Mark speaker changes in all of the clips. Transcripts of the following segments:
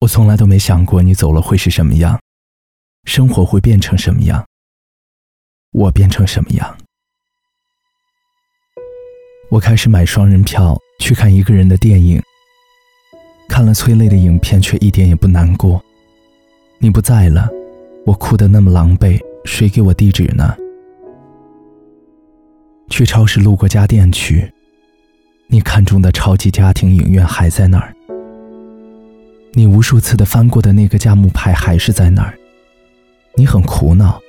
Speaker 1: 我从来都没想过你走了会是什么样，生活会变成什么样，我变成什么样。我开始买双人票去看一个人的电影，看了催泪的影片，却一点也不难过。你不在了，我哭得那么狼狈，谁给我地址呢？去超市路过家电区，你看中的超级家庭影院还在那儿。你无数次的翻过的那个价目牌还是在那儿，你很苦恼。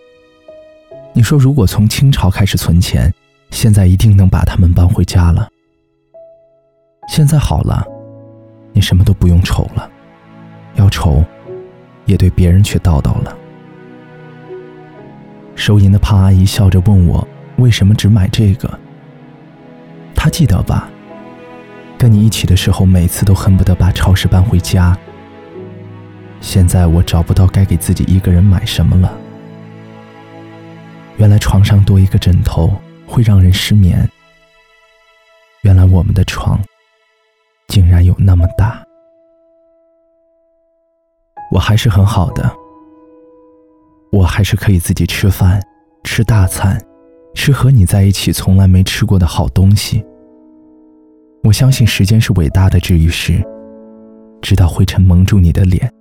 Speaker 1: 你说如果从清朝开始存钱，现在一定能把他们搬回家了。现在好了，你什么都不用愁了，要愁，也对别人去叨叨了。收银的胖阿姨笑着问我，为什么只买这个？她记得吧？跟你一起的时候，每次都恨不得把超市搬回家。现在我找不到该给自己一个人买什么了。原来床上多一个枕头会让人失眠。原来我们的床竟然有那么大。我还是很好的，我还是可以自己吃饭，吃大餐，吃和你在一起从来没吃过的好东西。我相信时间是伟大的治愈师，直到灰尘蒙住你的脸。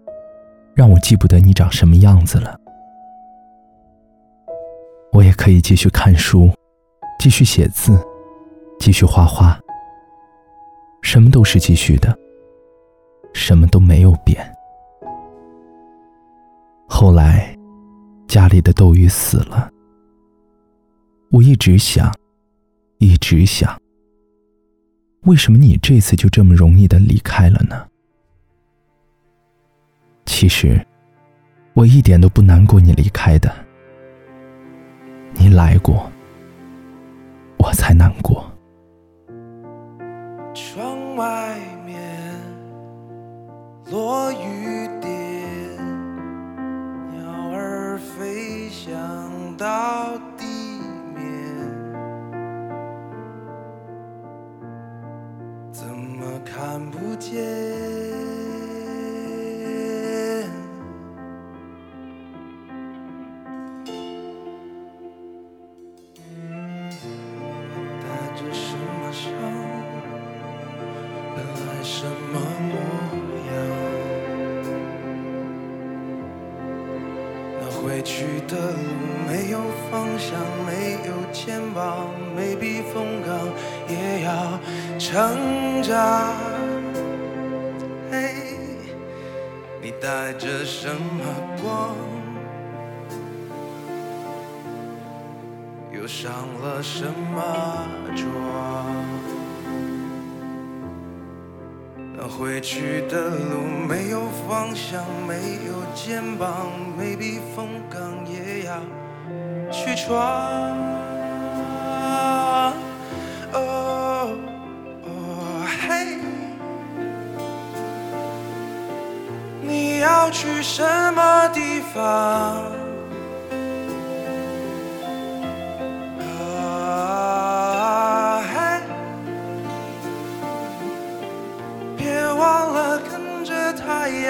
Speaker 1: 让我记不得你长什么样子了。我也可以继续看书，继续写字，继续画画。什么都是继续的，什么都没有变。后来，家里的斗鱼死了。我一直想，一直想，为什么你这次就这么容易的离开了呢？其实，我一点都不难过你离开的。你来过，我才难过。
Speaker 2: 窗外面落雨点，鸟儿飞翔到地面，怎么看不见？什么模样？那回去的路没有方向，没有肩膀，没避风港，也要成长。嘿，你带着什么光？又上了什么妆？回去的路没有方向，没有肩膀，没避风港也要去闯。哦哦嘿，你要去什么地方？你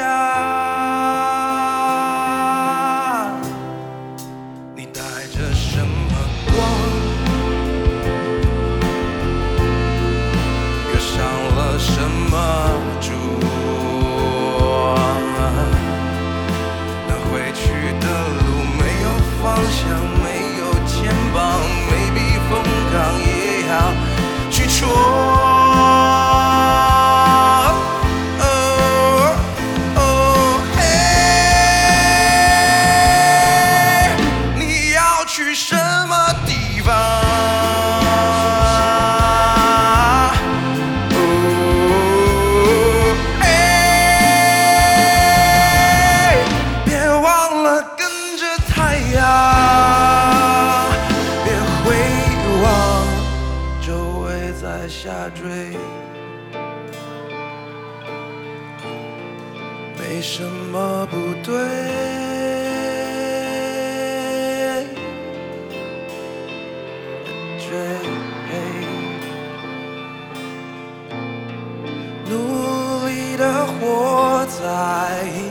Speaker 2: 没什么不对。努力的活。在。